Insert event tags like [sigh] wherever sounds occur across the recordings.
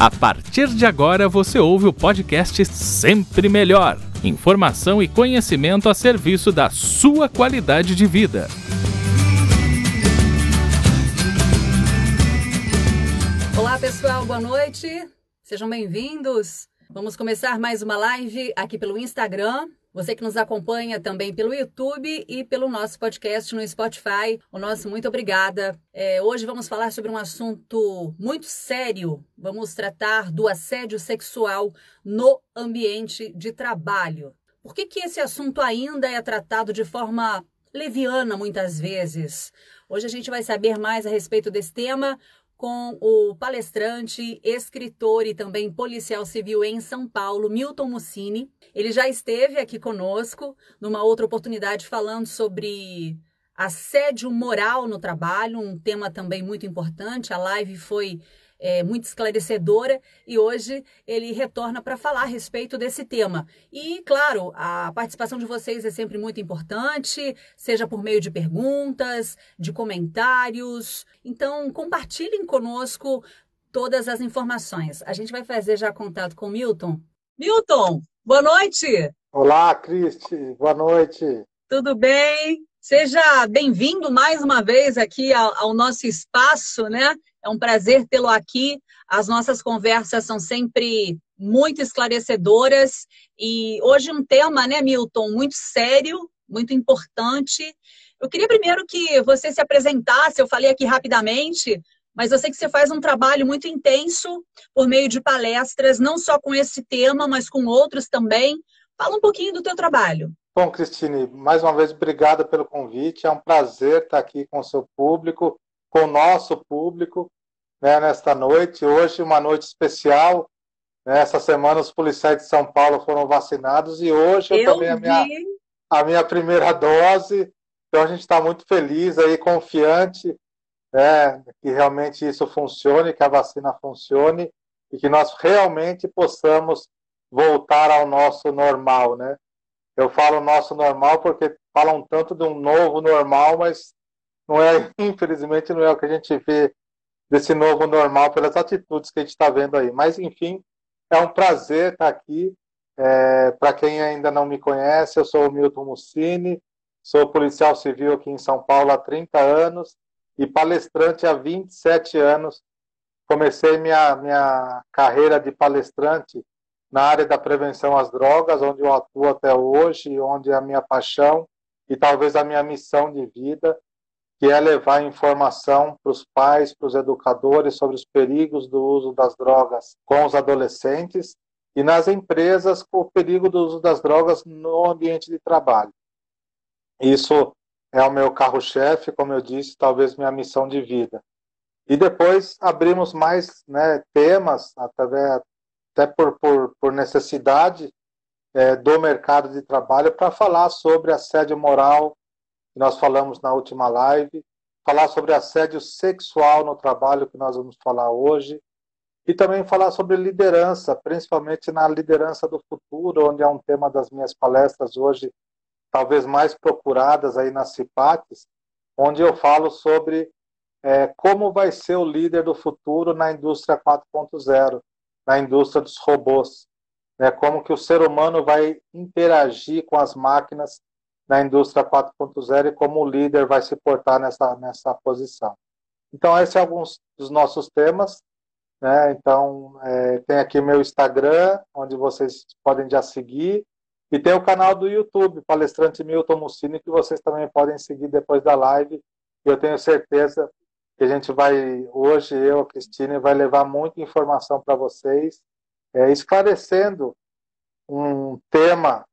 A partir de agora você ouve o podcast Sempre Melhor. Informação e conhecimento a serviço da sua qualidade de vida. Olá pessoal, boa noite. Sejam bem-vindos. Vamos começar mais uma live aqui pelo Instagram. Você que nos acompanha também pelo YouTube e pelo nosso podcast no Spotify, o nosso muito obrigada. É, hoje vamos falar sobre um assunto muito sério. Vamos tratar do assédio sexual no ambiente de trabalho. Por que, que esse assunto ainda é tratado de forma leviana muitas vezes? Hoje a gente vai saber mais a respeito desse tema com o palestrante, escritor e também policial civil em São Paulo, Milton Mussini. Ele já esteve aqui conosco numa outra oportunidade falando sobre assédio moral no trabalho, um tema também muito importante. A live foi é, muito esclarecedora e hoje ele retorna para falar a respeito desse tema. E, claro, a participação de vocês é sempre muito importante, seja por meio de perguntas, de comentários. Então, compartilhem conosco todas as informações. A gente vai fazer já contato com o Milton. Milton, boa noite! Olá, Cristi, boa noite. Tudo bem? Seja bem-vindo mais uma vez aqui ao, ao, nosso espaço, né? É um prazer tê-lo aqui. As nossas conversas são sempre muito esclarecedoras e hoje um tema, né, Milton, muito sério, muito importante. Eu queria primeiro que você se apresentasse, eu falei aqui rapidamente, mas eu sei que você faz um trabalho muito intenso por meio de palestras, não só com esse tema, mas com outros também. Fala um pouquinho do teu trabalho. Bom, Cristine, mais uma vez, obrigada pelo convite. É um prazer estar aqui com o seu público com o nosso público né, nesta noite. Hoje, uma noite especial. Né, essa semana, os policiais de São Paulo foram vacinados e hoje eu, eu tomei a minha, a minha primeira dose. Então, a gente está muito feliz aí, confiante né, que realmente isso funcione, que a vacina funcione e que nós realmente possamos voltar ao nosso normal, né? Eu falo nosso normal porque falam tanto de um novo normal, mas não é, infelizmente, não é o que a gente vê desse novo normal pelas atitudes que a gente está vendo aí. Mas, enfim, é um prazer estar aqui. É, Para quem ainda não me conhece, eu sou o Milton Mussini, sou policial civil aqui em São Paulo há 30 anos e palestrante há 27 anos. Comecei minha, minha carreira de palestrante na área da prevenção às drogas, onde eu atuo até hoje, onde é a minha paixão e talvez a minha missão de vida que é levar informação para os pais, para os educadores sobre os perigos do uso das drogas com os adolescentes e nas empresas o perigo do uso das drogas no ambiente de trabalho. Isso é o meu carro-chefe, como eu disse, talvez minha missão de vida. E depois abrimos mais né, temas, até, até por, por, por necessidade é, do mercado de trabalho, para falar sobre assédio moral, nós falamos na última live, falar sobre assédio sexual no trabalho, que nós vamos falar hoje, e também falar sobre liderança, principalmente na liderança do futuro, onde é um tema das minhas palestras hoje, talvez mais procuradas aí nas CIPATs, onde eu falo sobre é, como vai ser o líder do futuro na indústria 4.0, na indústria dos robôs, né? como que o ser humano vai interagir com as máquinas na indústria 4.0 e como o líder vai se portar nessa, nessa posição. Então, esses são alguns dos nossos temas. Né? Então, é, tem aqui meu Instagram, onde vocês podem já seguir, e tem o canal do YouTube, Palestrante Milton Mussini, que vocês também podem seguir depois da live. Eu tenho certeza que a gente vai, hoje, eu, a Cristina, vai levar muita informação para vocês, é, esclarecendo um tema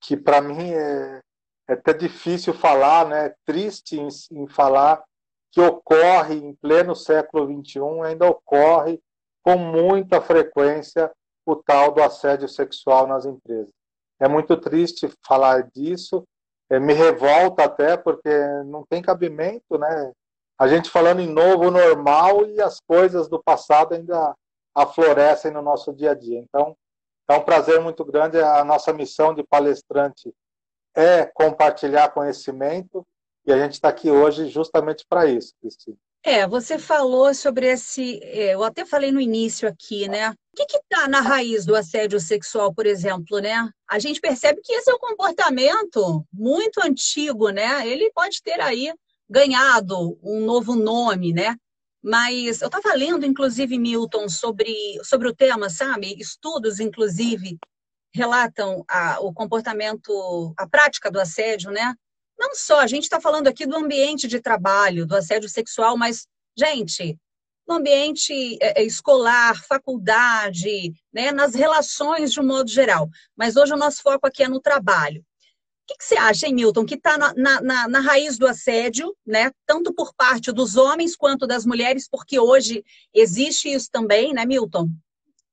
que para mim é, é até difícil falar, né? triste em, em falar, que ocorre em pleno século XXI, ainda ocorre com muita frequência o tal do assédio sexual nas empresas. É muito triste falar disso, é, me revolta até porque não tem cabimento, né? A gente falando em novo normal e as coisas do passado ainda aflorescem no nosso dia a dia. Então, é um prazer muito grande. A nossa missão de palestrante é compartilhar conhecimento e a gente está aqui hoje justamente para isso, Cristina. É, você falou sobre esse. É, eu até falei no início aqui, né? O que está na raiz do assédio sexual, por exemplo, né? A gente percebe que esse é um comportamento muito antigo, né? Ele pode ter aí ganhado um novo nome, né? Mas eu estava lendo, inclusive, Milton, sobre, sobre o tema, sabe? Estudos, inclusive, relatam a, o comportamento, a prática do assédio, né? Não só, a gente está falando aqui do ambiente de trabalho, do assédio sexual, mas, gente, no ambiente é, é, escolar, faculdade, né, nas relações de um modo geral. Mas hoje o nosso foco aqui é no trabalho. Que, que você acha, hein, Milton, que está na, na, na, raiz do assédio, né, tanto por parte dos homens quanto das mulheres, porque hoje existe isso também, né, Milton?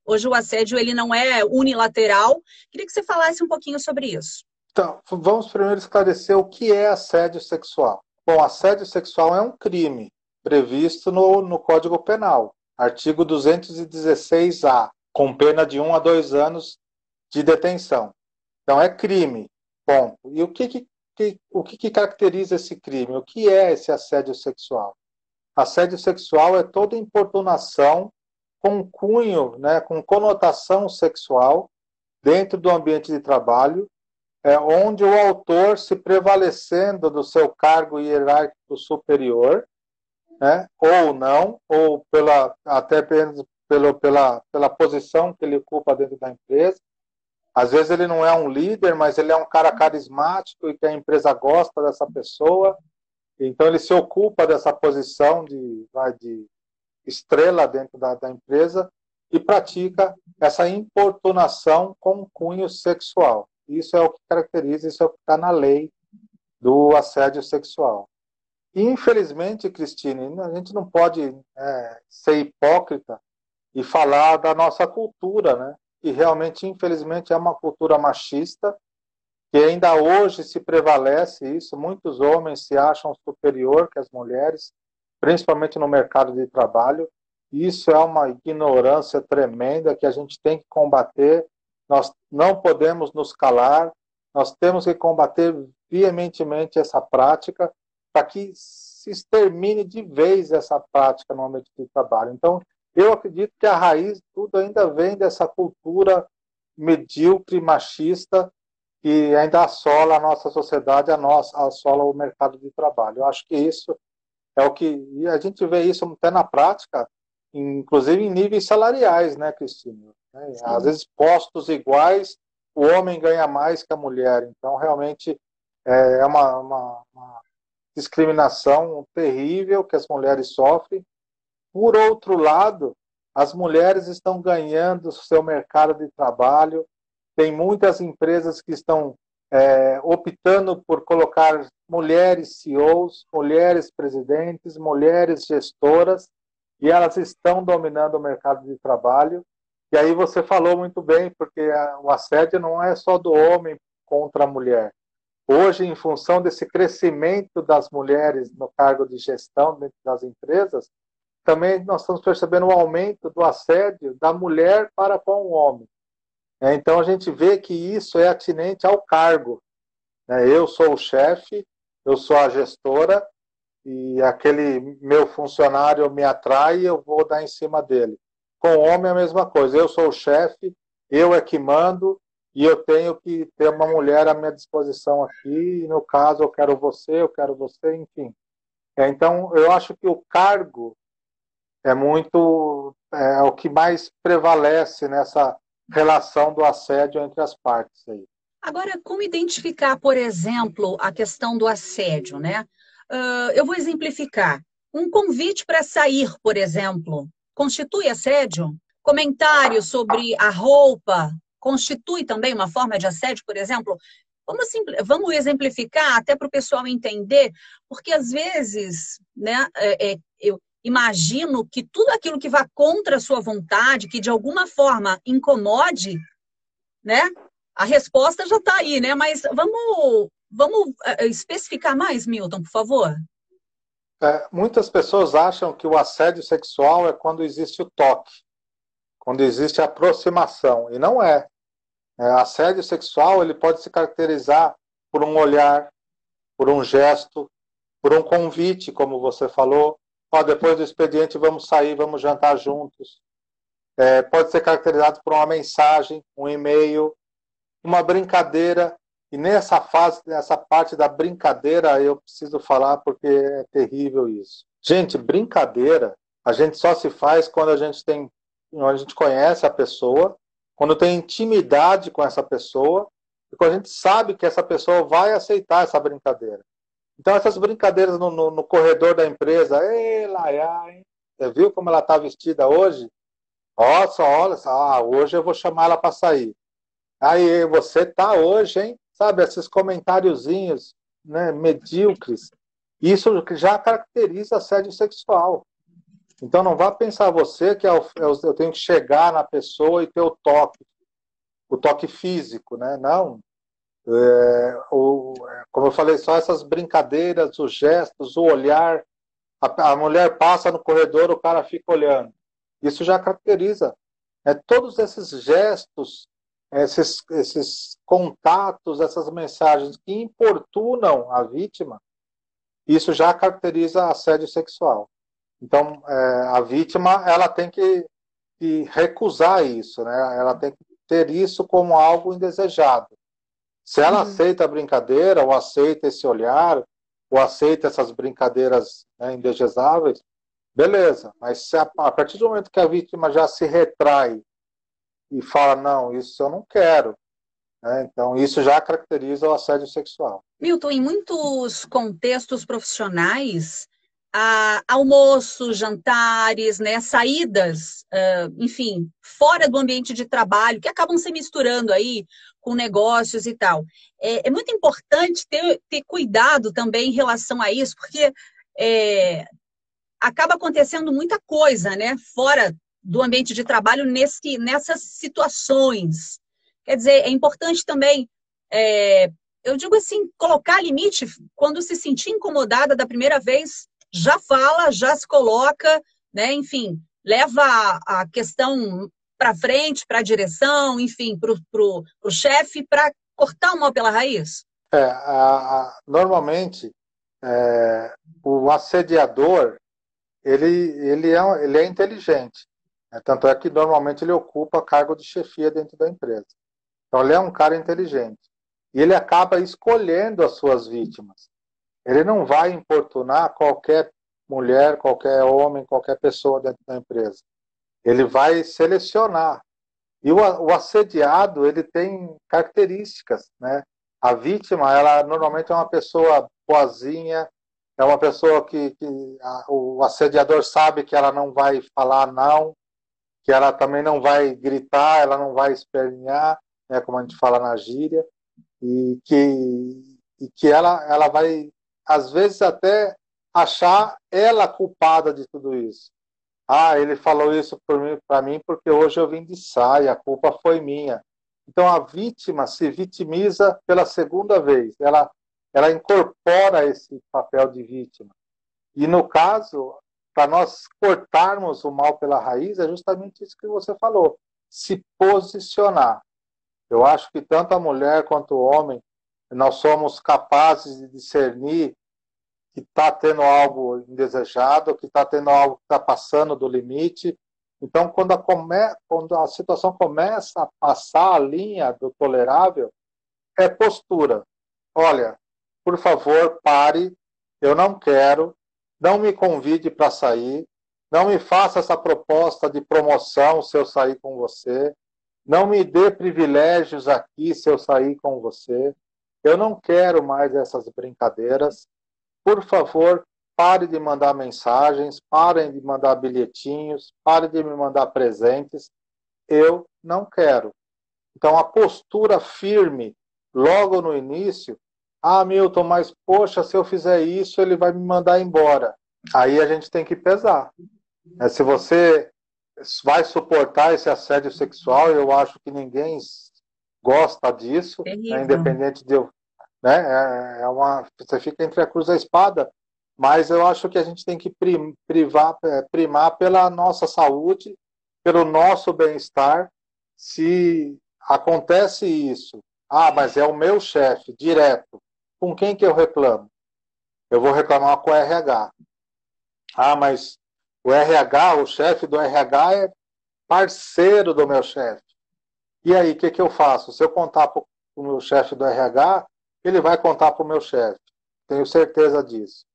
Hoje o assédio ele não é unilateral. Queria que você falasse um pouquinho sobre isso. Então, vamos primeiro esclarecer o que é assédio sexual. Bom, assédio sexual é um crime previsto no, no Código Penal, artigo 216-A, com pena de um a dois anos de detenção. Então, é crime. Ponto. E o que, que, que o que, que caracteriza esse crime? O que é esse assédio sexual? Assédio sexual é toda importunação com cunho, né, com conotação sexual dentro do ambiente de trabalho é, onde o autor, se prevalecendo do seu cargo hierárquico superior, né, ou não, ou pela, até pelo, pela, pela posição que ele ocupa dentro da empresa. Às vezes ele não é um líder, mas ele é um cara carismático e que a empresa gosta dessa pessoa. Então ele se ocupa dessa posição de, de estrela dentro da, da empresa e pratica essa importunação com cunho sexual. Isso é o que caracteriza, isso é o que está na lei do assédio sexual. Infelizmente, Cristine, a gente não pode é, ser hipócrita e falar da nossa cultura, né? Que realmente, infelizmente, é uma cultura machista, que ainda hoje se prevalece isso. Muitos homens se acham superior que as mulheres, principalmente no mercado de trabalho. Isso é uma ignorância tremenda que a gente tem que combater nós não podemos nos calar, nós temos que combater veementemente essa prática para que se extermine de vez essa prática no ambiente de trabalho. Então, eu acredito que a raiz de tudo ainda vem dessa cultura medíocre, machista, que ainda assola a nossa sociedade, a nossa, assola o mercado de trabalho. Eu acho que isso é o que. E a gente vê isso até na prática, inclusive em níveis salariais, né, Cristina? Né? Às vezes, postos iguais, o homem ganha mais que a mulher. Então, realmente, é, é uma, uma, uma discriminação terrível que as mulheres sofrem. Por outro lado, as mulheres estão ganhando seu mercado de trabalho. Tem muitas empresas que estão é, optando por colocar mulheres CEOs, mulheres presidentes, mulheres gestoras, e elas estão dominando o mercado de trabalho. E aí você falou muito bem, porque o assédio não é só do homem contra a mulher. Hoje, em função desse crescimento das mulheres no cargo de gestão dentro das empresas, também nós estamos percebendo o aumento do assédio da mulher para com o homem. É, então a gente vê que isso é atinente ao cargo. Né? Eu sou o chefe, eu sou a gestora e aquele meu funcionário me atrai, eu vou dar em cima dele. Com o homem é a mesma coisa. Eu sou o chefe, eu é que mando e eu tenho que ter uma mulher à minha disposição aqui. E no caso, eu quero você, eu quero você, enfim. É, então, eu acho que o cargo é muito é, o que mais prevalece nessa relação do assédio entre as partes aí. Agora, como identificar, por exemplo, a questão do assédio, né? Uh, eu vou exemplificar. Um convite para sair, por exemplo, constitui assédio? Comentário sobre a roupa constitui também uma forma de assédio, por exemplo? Vamos, vamos exemplificar até para o pessoal entender, porque às vezes né, é, é, eu imagino que tudo aquilo que vá contra a sua vontade, que de alguma forma incomode, né? A resposta já está aí, né? Mas vamos, vamos é, especificar mais, Milton, por favor. É, muitas pessoas acham que o assédio sexual é quando existe o toque, quando existe a aproximação, e não é. é. Assédio sexual ele pode se caracterizar por um olhar, por um gesto, por um convite, como você falou. Ó, depois do expediente vamos sair, vamos jantar juntos. É, pode ser caracterizado por uma mensagem, um e-mail, uma brincadeira. E nessa fase, nessa parte da brincadeira, eu preciso falar porque é terrível isso. Gente, brincadeira, a gente só se faz quando a gente tem, quando a gente conhece a pessoa, quando tem intimidade com essa pessoa e quando a gente sabe que essa pessoa vai aceitar essa brincadeira. Então, essas brincadeiras no, no, no corredor da empresa, ei, Laia, hein? Você viu como ela está vestida hoje? Nossa, olha, ah, hoje eu vou chamar ela para sair. Aí, você tá hoje, hein? Sabe, esses comentáriozinhos né, medíocres. Isso já caracteriza assédio sexual. Então, não vá pensar você que é é eu tenho que chegar na pessoa e ter o toque, o toque físico, né? Não. É, o, como eu falei, só essas brincadeiras, os gestos, o olhar. A, a, mulher passa no corredor, o cara fica olhando. Isso já caracteriza. É, todos esses gestos, esses, esses contatos, essas mensagens que importunam a vítima, isso já caracteriza assédio sexual. Então, é, a vítima ela tem que, que recusar isso, né? ela tem que ter isso como algo indesejado. Se ela uhum. aceita a brincadeira, ou aceita esse olhar, ou aceita essas brincadeiras né, indesejáveis, beleza. Mas a, a, partir do momento que a vítima já se retrai e fala, não, isso eu não quero, né, então isso já caracteriza o assédio sexual. Milton, em muitos contextos profissionais, a almoços, jantares, né, saídas, uh, enfim, fora do ambiente de trabalho, que acabam se misturando aí com negócios e tal. É, é muito importante ter, ter, cuidado também em relação a isso, porque é, acaba acontecendo muita coisa, né, fora do ambiente de trabalho nesse, nessas situações. Quer dizer, é importante também é, eu digo assim, colocar limite quando se sentir incomodada da primeira vez, já fala, já se coloca, né? Enfim, leva a, a questão para frente, para a direção, enfim, para o chefe, para cortar o mal pela raiz? É, a, a, normalmente, é, o assediador, ele, ele, é, ele é inteligente. Né? Tanto é que, normalmente, ele ocupa cargo de chefia dentro da empresa. Então, ele é um cara inteligente. E ele acaba escolhendo as suas vítimas. Ele não vai importunar qualquer mulher, qualquer homem, qualquer pessoa dentro da empresa. Ele vai selecionar. E o, o assediado, ele tem características, né? A vítima, ela normalmente é uma pessoa boazinha, é uma pessoa que, que a, o assediador sabe que ela não vai falar não, que ela também não vai gritar, ela não vai espernear, né, como a gente fala na gíria, e que, e que ela, ela vai às vezes até achar ela culpada de tudo isso. Ah, ele falou isso para mim porque hoje eu vim de saia, a culpa foi minha. Então a vítima se vitimiza pela segunda vez, ela, ela incorpora esse papel de vítima. E no caso, para nós cortarmos o mal pela raiz, é justamente isso que você falou: se posicionar. Eu acho que tanto a mulher quanto o homem nós somos capazes de discernir que está tendo algo indesejado, que está tendo algo que está passando do limite. Então, quando a, come... quando a situação começa a passar a linha do tolerável, é postura. Olha, por favor, pare, eu não quero, não me convide para sair, não me faça essa proposta de promoção se eu sair com você, não me dê privilégios aqui se eu sair com você. Eu não quero mais essas brincadeiras. Por favor, pare de mandar mensagens, parem de mandar bilhetinhos, pare de me mandar presentes. Eu não quero. Então, a postura firme, logo no início, ah, Milton, mas poxa, se eu fizer isso, ele vai me mandar embora. Aí a gente tem que pesar. É, se você vai suportar esse assédio sexual, eu acho que ninguém gosta disso, né, independente de eu, né, é, é uma, você fica entre a cruz e a espada, mas eu acho que a gente tem que privar, é, primar pela nossa saúde, pelo nosso bem-estar. Se acontece isso, ah, mas é o meu chefe, direto, com quem que eu reclamo? Eu vou reclamar com o RH. Ah, mas o RH, o chefe do RH é parceiro do meu chefe. E aí, o que, que eu faço? Se eu contar para o meu chefe do RH, ele vai contar para o meu chefe. Tenho certeza disso.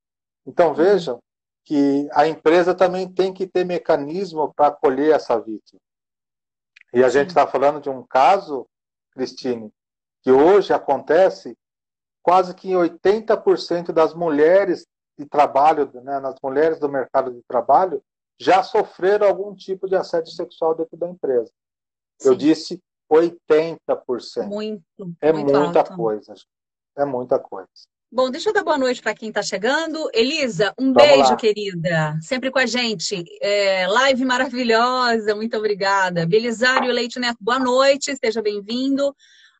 Então, uhum. vejam que a empresa também tem que ter mecanismo para acolher essa vítima. E a gente está falando de um caso, Cristine, que hoje acontece quase que 80% das mulheres de trabalho, né, nas mulheres do mercado de trabalho, já sofreram algum tipo de assédio sexual dentro da empresa. Sim. Eu disse 80%. Muito. É muito muita alto. coisa. É muita coisa. Bom, deixa eu dar boa noite para quem está chegando. Elisa, um Vamos beijo, lá. querida. Sempre com a gente. É, live maravilhosa, muito obrigada. Belisário Leite Neto, boa noite, seja bem-vindo.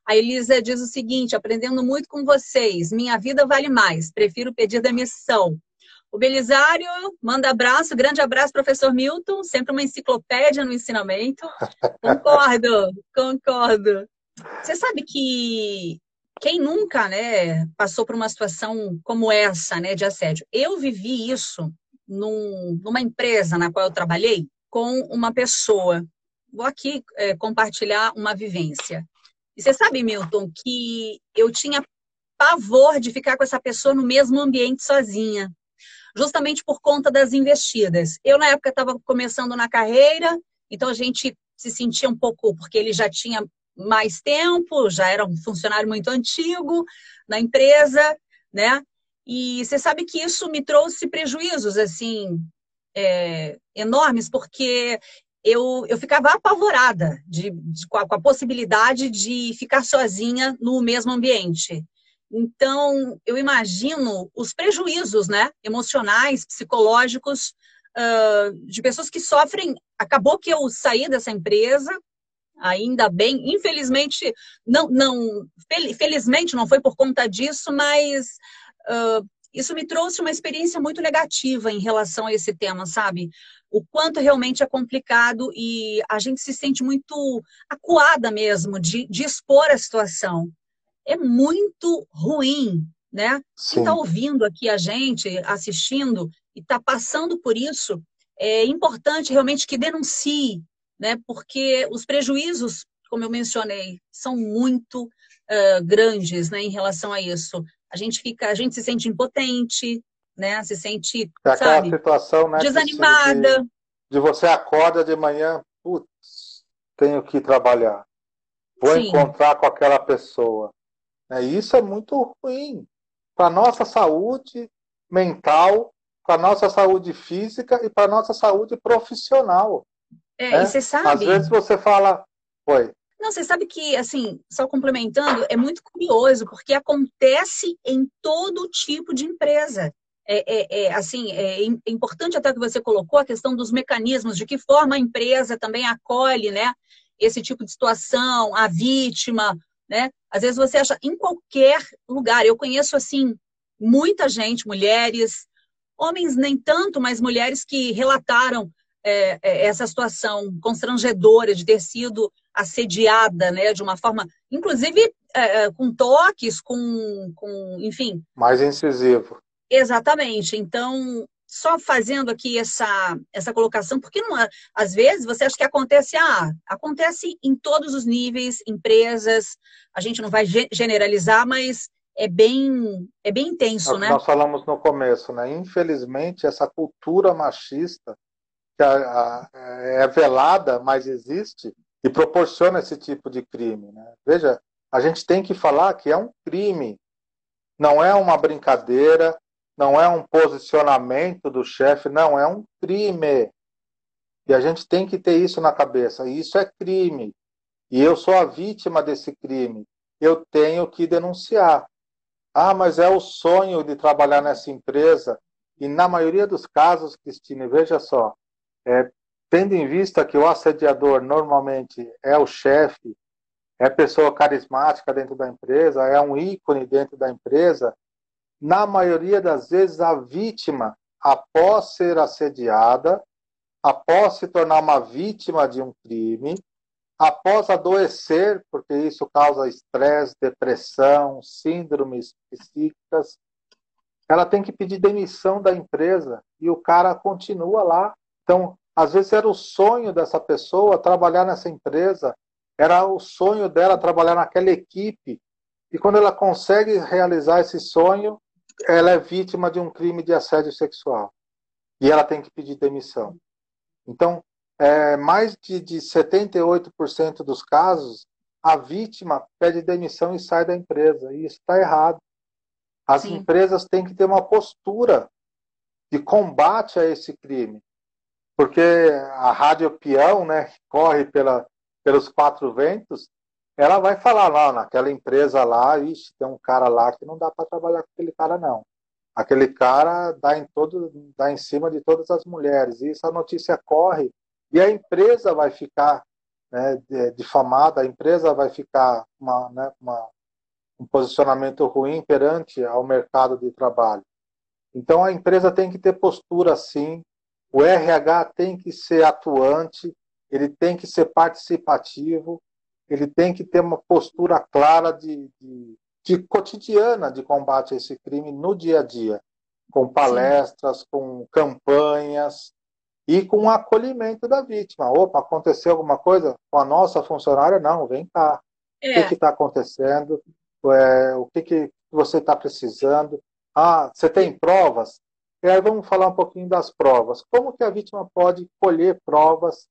A Elisa diz o seguinte: aprendendo muito com vocês. Minha vida vale mais. Prefiro pedir demissão. O Belisário manda abraço, grande abraço, professor Milton, sempre uma enciclopédia no ensinamento. [laughs] Concordo, concordo. Você sabe que quem nunca, né, passou por uma situação como essa, né, de assédio? Eu vivi isso num, numa empresa na qual eu trabalhei com uma pessoa. Vou aqui é, compartilhar uma vivência. E você sabe, Milton, que eu tinha pavor de ficar com essa pessoa no mesmo ambiente sozinha, justamente por conta das investidas. Eu, na época, estava começando na carreira, então a gente se sentia um pouco, porque ele já tinha mais tempo, já era um funcionário muito antigo na empresa, né? E você sabe que isso me trouxe prejuízos, assim, é, enormes, porque eu, eu ficava apavorada de, de com, a, com, a, possibilidade de ficar sozinha no mesmo ambiente. Então, eu imagino os prejuízos né, emocionais, psicológicos, uh, de pessoas que sofrem. Acabou que eu saí dessa empresa, ainda bem. Infelizmente, não, não felizmente não foi por conta disso, mas uh, isso me trouxe uma experiência muito negativa em relação a esse tema, sabe? O quanto realmente é complicado e a gente se sente muito acuada mesmo de, de expor a situação. É muito ruim, né? Sim. Quem está ouvindo aqui a gente, assistindo e está passando por isso, é importante realmente que denuncie, né? Porque os prejuízos, como eu mencionei, são muito uh, grandes, né, em relação a isso. A gente fica, a gente se sente impotente, né? Se sente, é aquela sabe, situação, né, desanimada. De, de, você acorda de manhã, putz, tenho que trabalhar. Vou Sim. encontrar com aquela pessoa. É, isso é muito ruim para a nossa saúde mental, para a nossa saúde física e para a nossa saúde profissional. É, é, e você sabe. Às vezes você fala, oi. Não, você sabe que, assim, só complementando, é muito curioso, porque acontece em todo tipo de empresa. É, é, é assim, é importante até que você colocou a questão dos mecanismos, de que forma a empresa também acolhe, né, esse tipo de situação, a vítima, né? Às vezes você acha em qualquer lugar. Eu conheço, assim, muita gente, mulheres, homens nem tanto, mas mulheres que relataram é, é, essa situação constrangedora de ter sido assediada, né, de uma forma, inclusive é, é, com toques, com, com, enfim. Mais incisivo. Exatamente. Então, só fazendo aqui essa, essa colocação, porque não, às vezes você acha que acontece, ah, acontece em todos os níveis, empresas, a gente não vai generalizar, mas é bem, é bem intenso, nós, né? Nós falamos no começo, né? Infelizmente, essa cultura machista que a, a, é velada, mas existe, e proporciona esse tipo de crime. Né? Veja, a gente tem que falar que é um crime, não é uma brincadeira, não é um posicionamento do chefe, não, é um crime. E a gente tem que ter isso na cabeça. E isso é crime. E eu sou a vítima desse crime. Eu tenho que denunciar. Ah, mas é o sonho de trabalhar nessa empresa. E na maioria dos casos, Cristina, veja só, é, tendo em vista que o assediador normalmente é o chefe, é pessoa carismática dentro da empresa, é um ícone dentro da empresa, na maioria das vezes a vítima, após ser assediada, após se tornar uma vítima de um crime, após adoecer, porque isso causa estresse, depressão, síndromes psíquicas, ela tem que pedir demissão da empresa e o cara continua lá. Então, às vezes era o sonho dessa pessoa trabalhar nessa empresa, era o sonho dela trabalhar naquela equipe. E quando ela consegue realizar esse sonho, ela é vítima de um crime de assédio sexual. E ela tem que pedir demissão. Então, é, mais de, de 78% dos casos, a vítima pede demissão e sai da empresa. E isso está errado. As Sim. empresas têm que ter uma postura de combate a esse crime. Porque a rádio peão, né, que corre pela, pelos quatro ventos, ela vai falar lá, naquela empresa lá, ixi, tem um cara lá que não dá para trabalhar com aquele cara, não. Aquele cara dá em, todo, dá em cima de todas as mulheres. E essa notícia corre e a empresa vai ficar né, difamada, a empresa vai ficar uma, né, uma, um posicionamento ruim perante ao mercado de trabalho. Então a empresa tem que ter postura sim, o RH tem que ser atuante, ele tem que ser participativo, ele tem que ter uma postura clara de, de, de cotidiana de combate a esse crime no dia a dia, com palestras, sim. com campanhas e com o acolhimento da vítima. Opa, aconteceu alguma coisa com a nossa funcionária? Não, vem cá. É. O que está acontecendo? é, o que, que você está precisando. Ah, você tem provas? E aí vamos falar um pouquinho das provas. Como que a vítima pode colher provas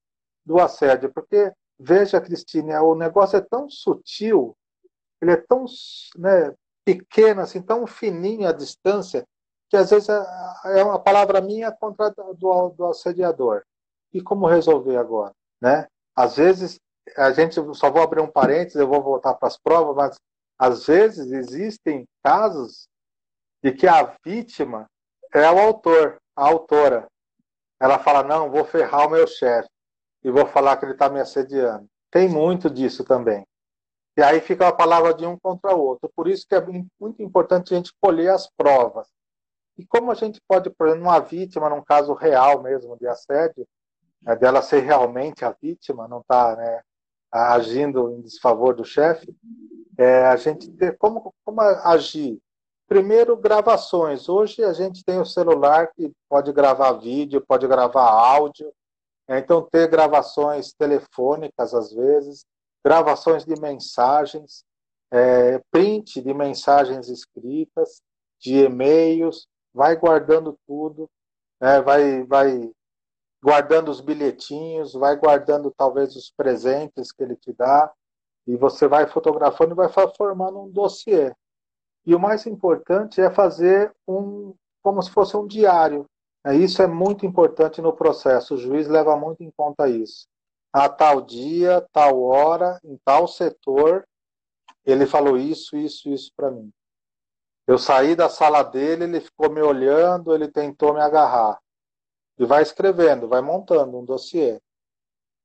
do assédio? Porque, veja, Cristine, o negócio é tão sutil, ele é tão né, pequeno, assim, tão fininho a distância, que às vezes é, é uma palavra minha contra do, do assediador. E como resolver agora? Né? Às vezes, a gente, só vou abrir um parênteses, eu vou voltar para as provas, mas às vezes existem casos de que a vítima é o autor, a autora. Ela fala: não, vou ferrar o meu chefe e vou falar que ele está me assediando. Tem muito disso também. E aí fica a palavra de um contra o outro. Por isso que é muito importante a gente colher as provas. E como a gente pode, por exemplo, uma vítima, num caso real mesmo de assédio, é dela ser realmente a vítima, não está né, agindo em desfavor do chefe, é, a gente ter como, como agir. Primeiro, gravações. Hoje a gente tem o celular que pode gravar vídeo, pode gravar áudio. É, então, ter gravações telefônicas, às vezes, gravações de mensagens, é, print de mensagens escritas, de e-mails, vai guardando tudo, é, vai, vai guardando os bilhetinhos, vai guardando talvez os presentes que ele te dá, e você vai fotografando e vai formando um dossiê. E o mais importante é fazer um, como se fosse um diário. É, isso é muito importante no processo. O juiz leva muito em conta isso. A tal dia, tal hora, em tal setor, ele falou isso, isso, isso para mim. Eu saí da sala dele, ele ficou me olhando, ele tentou me agarrar. E vai escrevendo, vai montando um dossiê.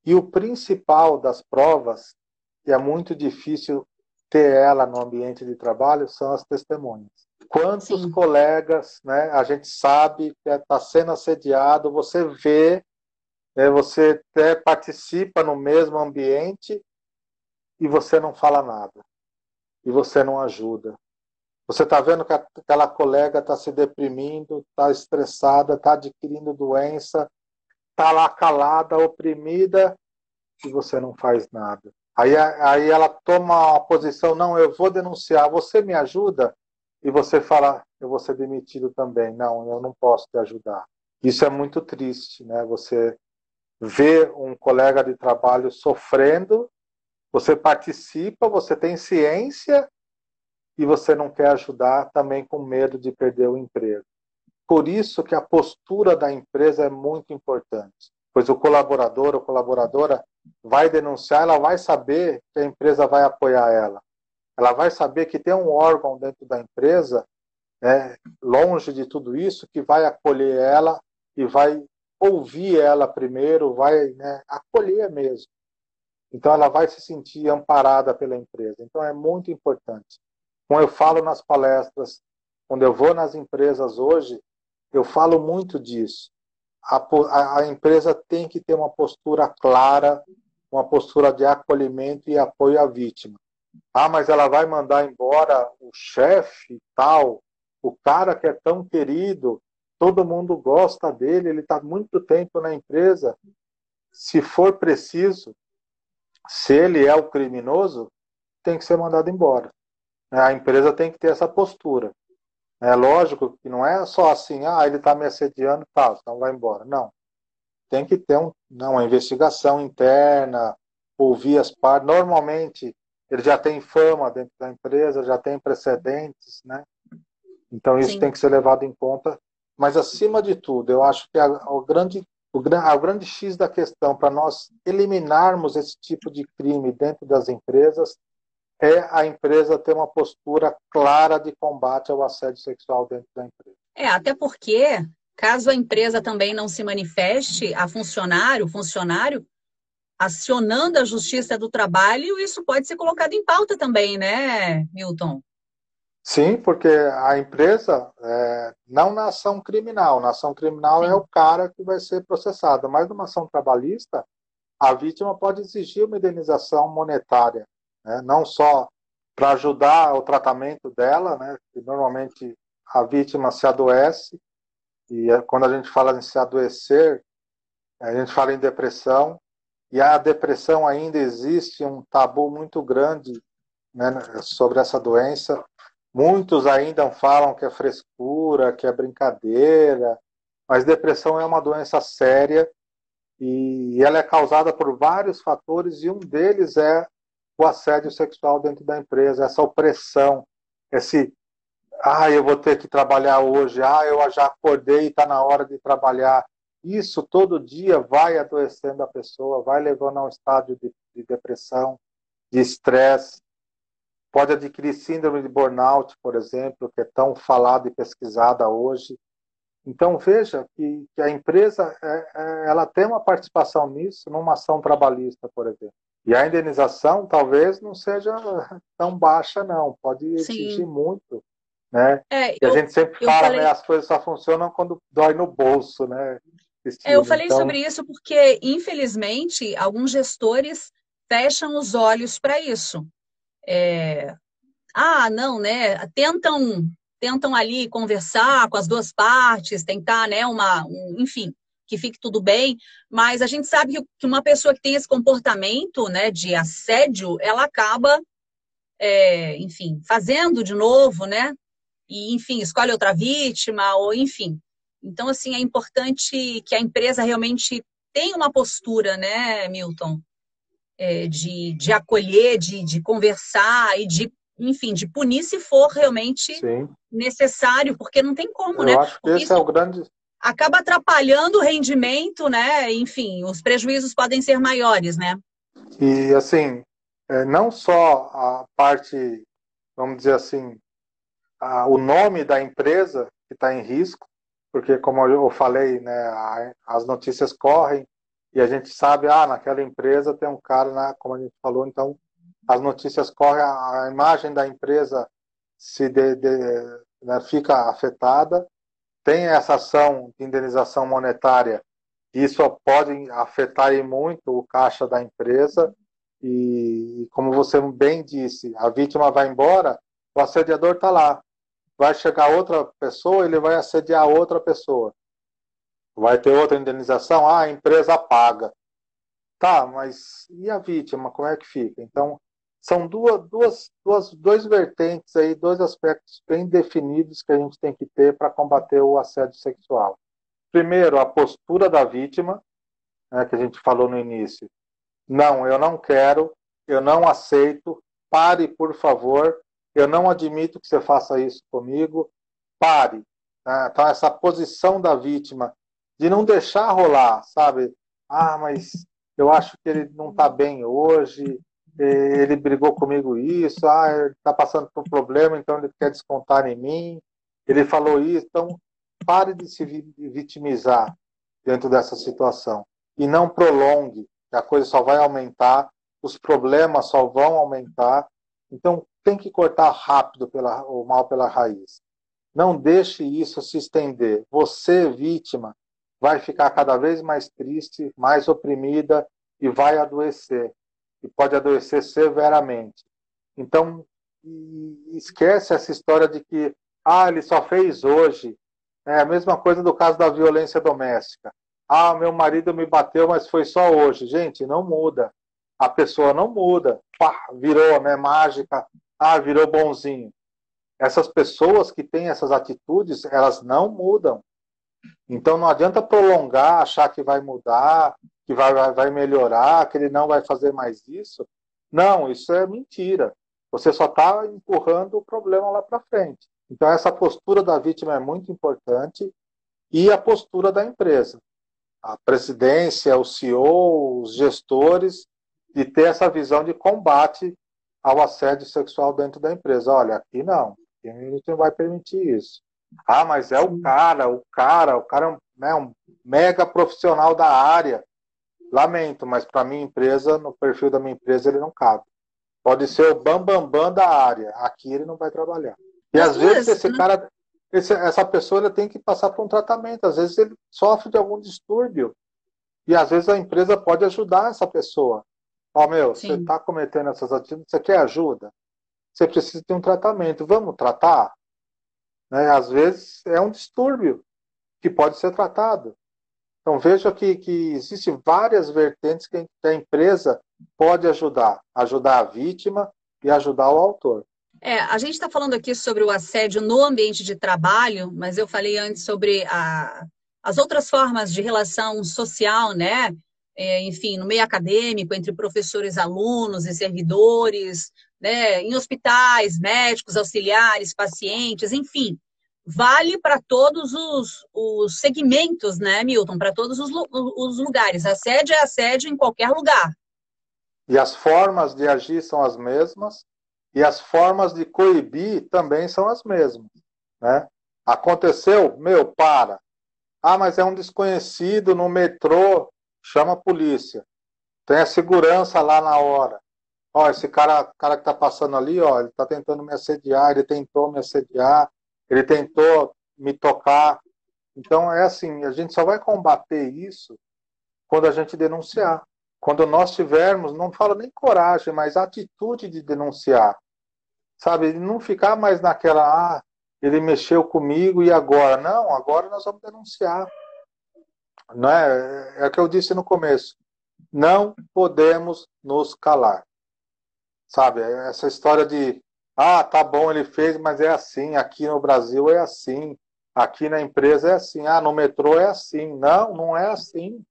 E o principal das provas e é muito difícil ter ela no ambiente de trabalho são as testemunhas. Quantos Sim. colegas, né, a gente sabe que está sendo assediado, você vê, né, você até participa no mesmo ambiente e você não fala nada, e você não ajuda. Você está vendo que aquela colega está se deprimindo, está estressada, está adquirindo doença, está lá calada, oprimida, e você não faz nada. Aí, aí ela toma a posição, não, eu vou denunciar, você me ajuda? E você fala, eu vou ser demitido também. Não, eu não posso te ajudar. Isso é muito triste, né? Você vê um colega de trabalho sofrendo, você participa, você tem ciência e você não quer ajudar também com medo de perder o emprego. Por isso que a postura da empresa é muito importante, pois o colaborador ou colaboradora vai denunciar, ela vai saber que a empresa vai apoiar ela. Ela vai saber que tem um órgão dentro da empresa, né, longe de tudo isso, que vai acolher ela e vai ouvir ela primeiro, vai né, acolher mesmo. Então ela vai se sentir amparada pela empresa. Então é muito importante. Como eu falo nas palestras, quando eu vou nas empresas hoje, eu falo muito disso a, a, empresa tem que ter uma postura clara, uma postura de acolhimento e apoio à vítima. Ah, mas ela vai mandar embora o chefe tal, o cara que é tão querido, todo mundo gosta dele, ele está muito tempo na empresa. Se for preciso, se ele é o criminoso, tem que ser mandado embora. A empresa tem que ter essa postura. É lógico que não é só assim, ah, ele está me assediando, tá, então vai embora. Não. Tem que ter um, não, uma investigação interna, ouvir as partes. Normalmente, ele já tem fama dentro da empresa, já tem precedentes, né? Então, isso Sim. tem que ser levado em conta. Mas, acima de tudo, eu acho que a, a grande, o, o grande X da questão para nós eliminarmos esse tipo de crime dentro das empresas é a empresa ter uma postura clara de combate ao assédio sexual dentro da empresa. É, até porque, caso a empresa também não se manifeste, a funcionário, funcionário, acionando a Justiça do Trabalho, isso pode ser colocado em pauta também, né, Milton? Sim, porque a empresa, é, não na ação criminal, na ação criminal Sim. é o cara que vai ser processado, mas numa ação trabalhista, a vítima pode exigir uma indenização monetária né? não só para ajudar o tratamento dela, né? que normalmente a vítima se adoece, e é, quando a gente fala em se adoecer, a gente fala em depressão, e a depressão ainda existe um tabu muito grande né, sobre essa doença. Muitos ainda falam que é frescura, que é brincadeira, mas depressão é uma doença séria e ela é causada por vários fatores e um deles é o assédio sexual dentro da empresa, essa opressão, esse ah, eu vou ter que trabalhar hoje, ah, eu já acordei e está na hora de trabalhar. Isso todo dia vai adoecendo a pessoa, vai levando a um estado de, de depressão, de estresse. Pode adquirir síndrome de burnout, por exemplo, que é tão falada e pesquisada hoje. Então veja que, que a empresa é, é, ela tem uma participação nisso, numa ação trabalhista, por exemplo. E a indenização talvez não seja tão baixa, não. Pode exigir Sim. muito. Né? É, e a gente sempre fala, falei... né, as coisas só funcionam quando dói no bolso, né? É, eu falei então... sobre isso porque, infelizmente, alguns gestores fecham os olhos para isso. É... Ah, não, né? Tentam, tentam ali conversar com as duas partes, tentar, né? Uma, um, enfim, que fique tudo bem, mas a gente sabe que uma pessoa que tem esse comportamento né, de assédio, ela acaba, é, enfim, fazendo de novo, né? E, enfim, escolhe outra vítima, ou enfim. Então, assim, é importante que a empresa realmente tenha uma postura, né, Milton? É, de, de acolher, de, de conversar e de, enfim, de punir se for realmente Sim. necessário, porque não tem como, Eu né? Eu acho que esse isso... é o grande acaba atrapalhando o rendimento, né? Enfim, os prejuízos podem ser maiores, né? E assim, é, não só a parte, vamos dizer assim, a, o nome da empresa que está em risco, porque como eu falei, né, a, as notícias correm e a gente sabe, ah, naquela empresa tem um cara, né, como a gente falou, então as notícias correm, a, a imagem da empresa se de, de, né, fica afetada tem essa ação de indenização monetária, isso pode afetar muito o caixa da empresa. E, como você bem disse, a vítima vai embora, o assediador está lá. Vai chegar outra pessoa, ele vai assediar outra pessoa. Vai ter outra indenização, ah, a empresa paga. Tá, mas e a vítima, como é que fica? Então, são duas, duas, duas, dois vertentes aí, dois aspectos bem definidos que a gente tem que ter para combater o assédio sexual. Primeiro, a postura da vítima, né, que a gente falou no início. Não, eu não quero, eu não aceito, pare, por favor, eu não admito que você faça isso comigo, pare. Né? Então, essa posição da vítima de não deixar rolar, sabe? Ah, mas eu acho que ele não está bem hoje, ele brigou comigo isso, ah, ele está passando por um problema, então ele quer descontar em mim, ele falou isso, então pare de se vitimizar dentro dessa situação e não prolongue, a coisa só vai aumentar, os problemas só vão aumentar, então tem que cortar rápido pela, o mal pela raiz. Não deixe isso se estender. Você, vítima, vai ficar cada vez mais triste, mais oprimida e vai adoecer e pode adoecer severamente. Então, esquece essa história de que Ah, ele só fez hoje. É a mesma coisa do caso da violência doméstica. Ah, meu marido me bateu, mas foi só hoje. Gente, não muda. A pessoa não muda. Pá, virou, né? Mágica. Ah, virou bonzinho. Essas pessoas que têm essas atitudes, elas não mudam. Então não adianta prolongar, achar que vai mudar, que vai, vai, vai melhorar, que ele não vai fazer mais isso. Não, isso é mentira. Você só está empurrando o problema lá para frente. Então essa postura da vítima é muito importante e a postura da empresa. A presidência, o CEO, os gestores, de ter essa visão de combate ao assédio sexual dentro da empresa. Olha, aqui não, a gente não vai permitir isso. Ah, mas é o cara, o cara, o cara é um, né, um mega profissional da área. Lamento, mas para minha empresa, no perfil da minha empresa, ele não cabe. Pode ser o bambambam bam, bam da área. Aqui ele não vai trabalhar. E às vezes esse né? cara, esse, essa pessoa tem que passar por um tratamento. Às vezes ele sofre de algum distúrbio. E às vezes a empresa pode ajudar essa pessoa. Ó, oh, meu, Sim. você está cometendo essas atitudes, você quer ajuda? Você precisa de um tratamento. Vamos tratar? Né? Às vezes é um distúrbio que pode ser tratado. Então veja que, que existem várias vertentes que a empresa pode ajudar. Ajudar a vítima e ajudar o autor. É, a gente está falando aqui sobre o assédio no ambiente de trabalho, mas eu falei antes sobre a, as outras formas de relação social, né? É, enfim, no meio acadêmico, entre professores, alunos e servidores, né? em hospitais, médicos, auxiliares, pacientes, enfim vale para todos os, os segmentos, né, Milton? Para todos os, os lugares. Assédio é assédio em qualquer lugar. E as formas de agir são as mesmas, e as formas de coibir também são as mesmas. Né? Aconteceu, meu, para. Ah, mas é um desconhecido no metrô, chama a polícia. Tem a segurança lá na hora. Ó, esse cara, cara que está passando ali, ó, ele está tentando me assediar, ele tentou me assediar, ele tentou me tocar. Então é assim, a gente só vai combater isso quando a gente denunciar. Quando nós tivermos, não falo nem coragem, mas atitude de denunciar. Sabe, não ficar mais naquela, ah, ele mexeu comigo e agora? Não, agora nós vamos denunciar. Não é? É o que eu disse no começo. Não podemos nos calar. Sabe, essa história de ah, tá bom, ele fez, mas é assim. Aqui no Brasil é assim. Aqui na empresa é assim. Ah, no metrô é assim. Não, não é assim.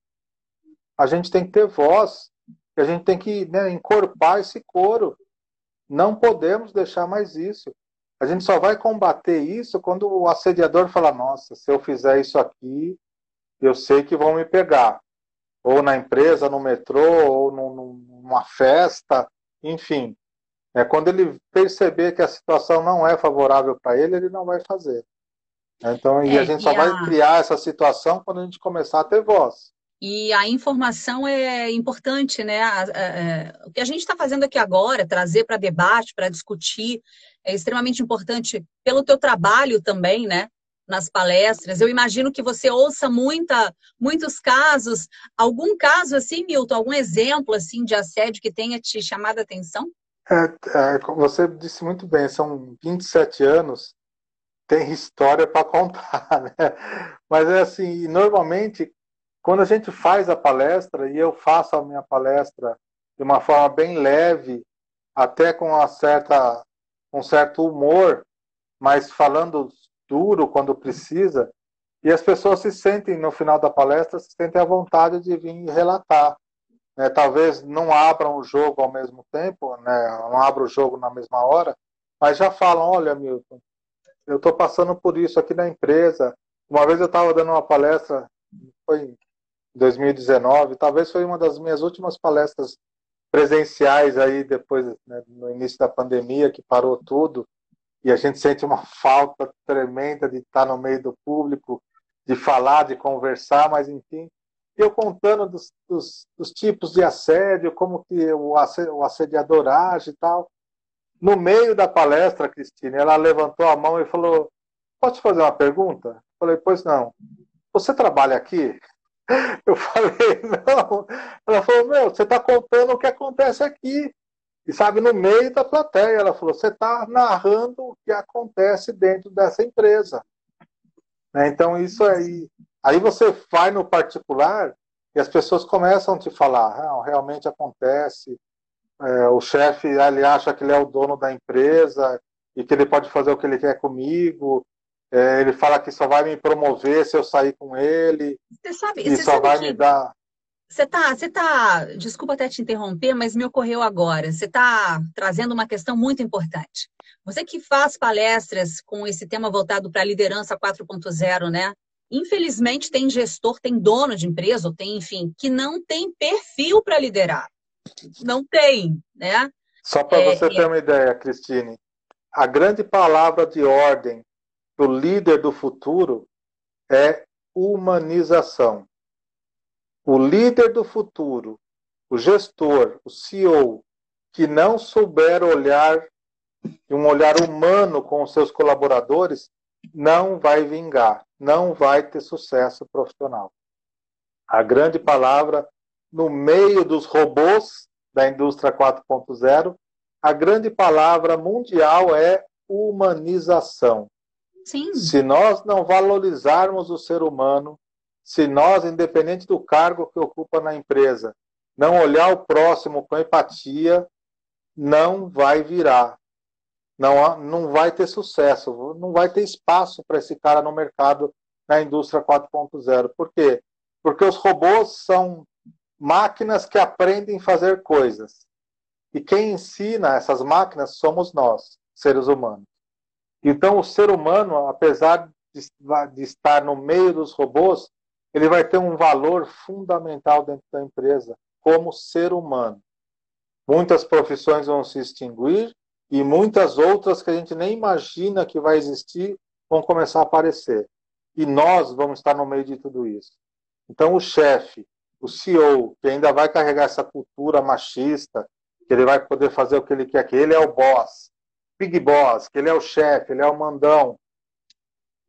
A gente tem que ter voz. A gente tem que né, encorpar esse coro. Não podemos deixar mais isso. A gente só vai combater isso quando o assediador falar: nossa, se eu fizer isso aqui, eu sei que vão me pegar. Ou na empresa, no metrô, ou numa festa, enfim. É, quando ele perceber que a situação não é favorável para ele, ele não vai fazer. Então, é, e a gente só a... vai criar essa situação quando a gente começar a ter voz. E a informação é importante, né? o que a gente está fazendo aqui agora, trazer para debate, para discutir, é extremamente importante pelo teu trabalho também, né? Nas palestras. Eu imagino que você ouça muita, muitos casos. Algum caso assim, Milton, algum exemplo assim de assédio que tenha te chamado a atenção? É, é, você disse muito bem, são 27 anos, tem história para contar, [laughs] né? Mas é assim, normalmente, quando a gente faz a palestra, e eu faço a minha palestra de uma forma bem leve, até com uma certa, um certo humor, mas falando duro quando precisa, e as pessoas se sentem, no final da palestra, se sentem à vontade de vir relatar né, talvez não abram o jogo ao mesmo tempo, né, não abram o jogo na mesma hora, mas já falam, olha, Milton, eu estou passando por isso aqui na empresa. Uma vez eu estava dando uma palestra, foi em 2019, talvez foi uma das minhas últimas palestras presenciais aí depois, né, no início da pandemia, que parou tudo, e a gente sente uma [laughs] falta tremenda de estar no meio do público, de falar, de conversar, mas enfim, eu contando dos, dos, dos, tipos de assédio, como que o, assediador age e tal. No meio da palestra, Cristina, ela levantou a mão e falou: Posso te fazer uma pergunta? Eu falei: Pois não. Você trabalha aqui? [laughs] Eu falei: Não. Ela falou: Meu, você está contando o que acontece aqui. e sabe, no meio da plateia, ela falou: você está narrando o que acontece dentro dessa empresa. Né? Então, isso aí. Aí você vai no particular e as pessoas começam a te falar: ah, realmente acontece. É, o chefe ele acha que ele é o dono da empresa e que ele pode fazer o que ele quer comigo. É, ele fala que só vai me promover se eu sair com ele. Você sabe, e você só sabe vai que... me dar. Você tá, você tá, desculpa até te interromper, mas me ocorreu agora. Você está trazendo uma questão muito importante. Você que faz palestras com esse tema voltado para a liderança 4.0, né? Infelizmente tem gestor, tem dono de empresa, ou tem, enfim, que não tem perfil para liderar. Não tem, né? Só para é, você é... ter uma ideia, Cristine, a grande palavra de ordem do líder do futuro é humanização. O líder do futuro, o gestor, o CEO, que não souber olhar um olhar humano com os seus colaboradores, não vai vingar, não vai ter sucesso profissional. A grande palavra no meio dos robôs da indústria 4.0, a grande palavra mundial é humanização. Sim. Se nós não valorizarmos o ser humano, se nós, independente do cargo que ocupa na empresa, não olhar o próximo com empatia, não vai virar. Não, não vai ter sucesso, não vai ter espaço para esse cara no mercado na indústria 4.0. Por quê? Porque os robôs são máquinas que aprendem a fazer coisas. E quem ensina essas máquinas somos nós, seres humanos. Então, o ser humano, apesar de, de estar no meio dos robôs, ele vai ter um valor fundamental dentro da empresa, como ser humano. Muitas profissões vão se extinguir e muitas outras que a gente nem imagina que vai existir vão começar a aparecer. E nós vamos estar no meio de tudo isso. Então, o chefe, o CEO, que ainda vai carregar essa cultura machista, que ele vai poder fazer o que ele quer, que ele é o boss, big boss, que ele é o chefe, ele é o mandão,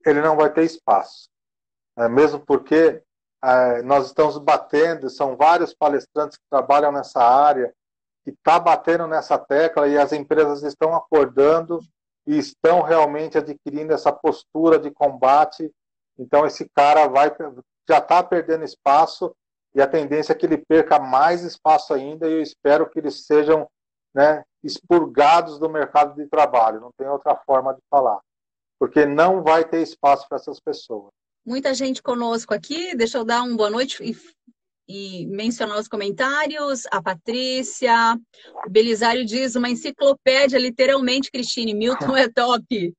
ele não vai ter espaço é, mesmo porque é, nós estamos batendo, são vários palestrantes que trabalham nessa área, que está batendo nessa tecla e as empresas estão acordando e estão realmente adquirindo essa postura de combate. Então esse cara vai já está perdendo espaço e a tendência é que ele perca mais espaço ainda e eu espero que eles sejam né, expurgados do mercado de trabalho. Não tem outra forma de falar, porque não vai ter espaço para essas pessoas muita gente conosco aqui. Deixa eu dar uma boa noite e, e mencionar os comentários. A Patrícia, o Belisário diz uma enciclopédia, literalmente, Cristine. Milton é top.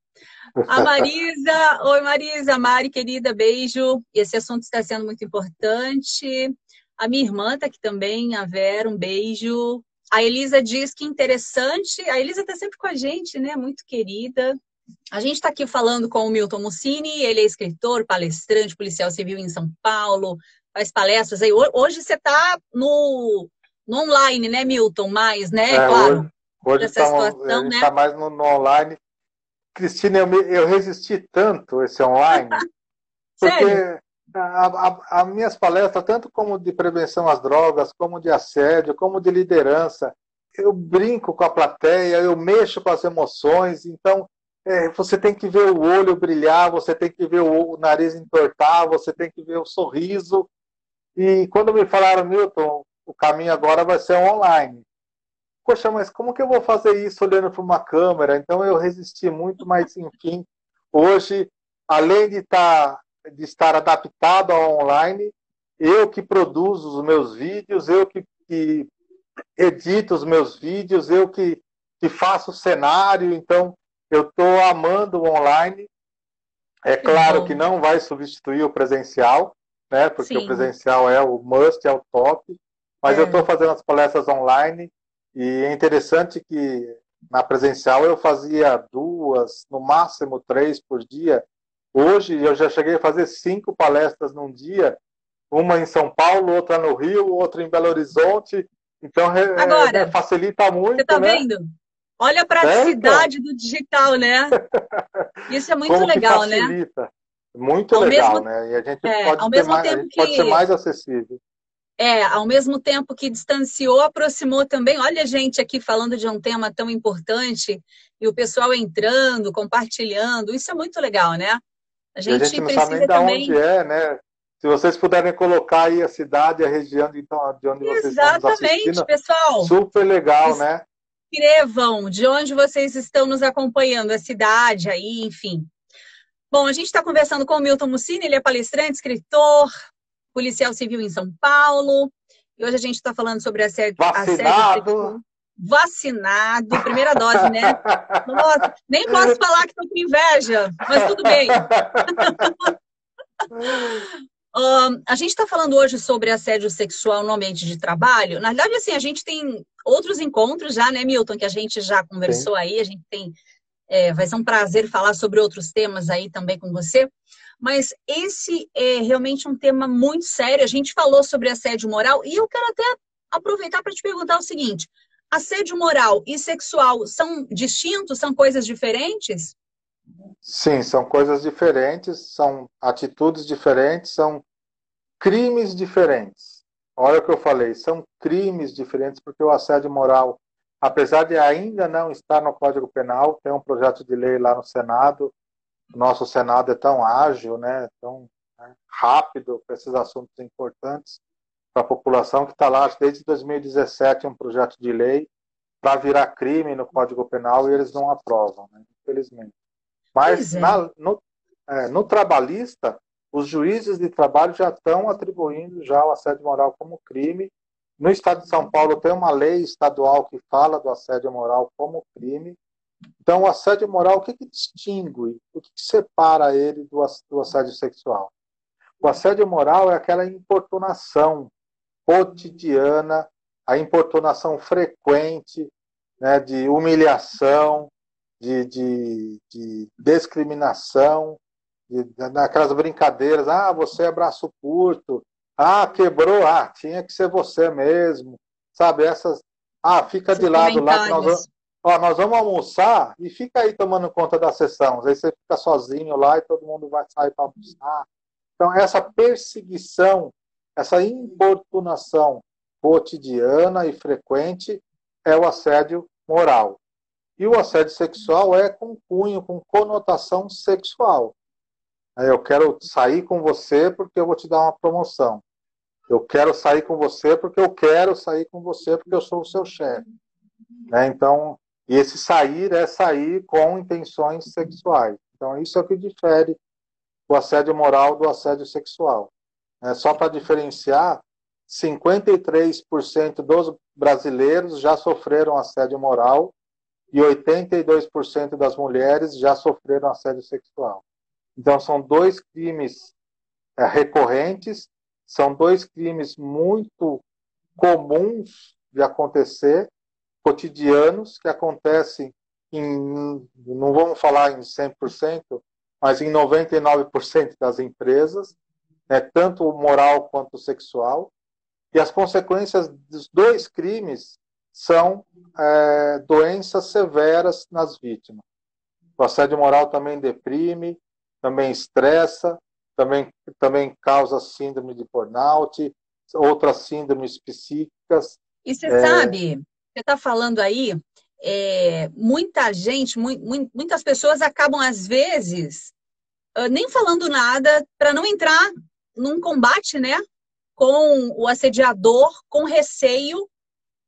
A Marisa, oi Marisa, Mari, querida, beijo. Esse assunto está sendo muito importante. A minha irmã está aqui também, a Vera, um beijo. A Elisa diz que interessante. A Elisa está sempre com a gente, né? Muito querida. A gente está aqui falando com o Milton Mussini, ele é escritor, palestrante, policial civil em São Paulo, faz palestras aí. Hoje você está no, no, online, né, Milton? Mais, né? É, claro. Hoje, hoje tá, situação, né? está mais no, no, online. Cristina, eu, me, eu resisti tanto esse online, [laughs] porque as minhas palestras, tanto como de prevenção às drogas, como de assédio, como de liderança, eu brinco com a plateia, eu mexo com as emoções, então é, você tem que ver o olho brilhar, você tem que ver o, o, nariz entortar, você tem que ver o sorriso. E quando me falaram, Milton, o caminho agora vai ser online. Poxa, mas como que eu vou fazer isso olhando para uma câmera? Então eu resisti muito, mas enfim, hoje, além de, tá, de estar adaptado ao online, eu que produzo os meus vídeos, eu que, que edito os meus vídeos, eu que, que faço o cenário, então eu estou amando o online. É claro que não vai substituir o presencial, né? Porque Sim. o presencial é o must, é o top. Mas é. eu estou fazendo as palestras online e é interessante que na presencial eu fazia duas, no máximo três por dia. Hoje eu já cheguei a fazer cinco palestras num dia, uma em São Paulo, outra no Rio, outra em Belo Horizonte. Então Agora, é, facilita muito. Você está né? vendo? Olha a praticidade é, então. do digital, né? [laughs] Isso é muito Como legal, né? Muito ao legal, mesmo, né? E a gente, é, pode, ao mesmo mais, tempo que... pode ser mais acessível. É, ao mesmo tempo que distanciou, aproximou também. Olha a gente aqui falando de um tema tão importante e o pessoal entrando, compartilhando. Isso é muito legal, né? A gente, a gente não sabe nem também... de onde é, né? Se vocês puderem colocar aí a cidade, a região de, então, de onde vocês Exatamente, estão pessoal. Super legal, né? Escrevam de onde vocês estão nos acompanhando, a cidade aí, enfim. Bom, a gente está conversando com o Milton Mussini, ele é palestrante, escritor, policial civil em São Paulo. E hoje a gente está falando sobre assédio, Vacinado. Vacinado, primeira dose, né? [laughs] Nossa, nem posso falar que estou com inveja, mas tudo bem. [laughs] Um, a gente está falando hoje sobre assédio sexual no ambiente de trabalho. Na verdade, assim, a gente tem outros encontros já, né, Milton, que a gente já conversou Sim. aí. A gente tem. É, vai ser um prazer falar sobre outros temas aí também com você. Mas esse é realmente um tema muito sério. A gente falou sobre assédio moral e eu quero até aproveitar para te perguntar o seguinte: assédio moral e sexual são distintos? São coisas diferentes? Sim, são coisas diferentes, são atitudes diferentes, são crimes diferentes. Olha o que eu falei, são crimes diferentes, porque o assédio moral, apesar de ainda não estar no Código Penal, tem um projeto de lei lá no Senado. O nosso Senado é tão ágil, né, tão né, rápido para esses assuntos importantes para a população, que está lá desde 2017 um projeto de lei para virar crime no Código Penal e eles não aprovam, né, infelizmente. Mas é. na, no, é, no trabalhista, os juízes de trabalho já estão atribuindo já o assédio moral como crime. No estado de São Paulo tem uma lei estadual que fala do assédio moral como crime. Então, o assédio moral, o que, que distingue, o que, que separa ele do, do assédio sexual? O assédio moral é aquela importunação cotidiana, a importunação frequente, né, de humilhação, de, de, de discriminação, de, naquelas brincadeiras, ah, você é braço curto, ah, quebrou, ah, tinha que ser você mesmo, sabe, essas, ah, fica Esses de lado lá, nós vamos, ó, nós vamos almoçar e fica aí tomando conta da sessão, aí você fica sozinho lá e todo mundo vai sair para almoçar. Então, essa perseguição, essa importunação cotidiana e frequente é o assédio moral. E o assédio sexual é com cunho, com conotação sexual. Eu quero sair com você porque eu vou te dar uma promoção. Eu quero sair com você porque eu quero sair com você porque eu sou o seu chefe. Né? Então, e esse sair é sair com intenções sexuais. Então, isso é o que difere o assédio moral do assédio sexual. É, só para diferenciar, 53% dos brasileiros já sofreram assédio moral e 82% das mulheres já sofreram assédio sexual. Então, são dois crimes é, recorrentes, são dois crimes muito comuns de acontecer, cotidianos, que acontecem em, não vamos falar em 100%, mas em 99% das empresas, né, tanto moral quanto sexual. E as consequências dos dois crimes são é, doenças severas nas vítimas. O assédio moral também deprime, também estressa, também, também causa síndrome de burnout, outras síndromes psíquicas. E você é... sabe, você está falando aí, é, muita gente, mu muitas pessoas acabam, às vezes, nem falando nada para não entrar num combate, né? Com o assediador, com receio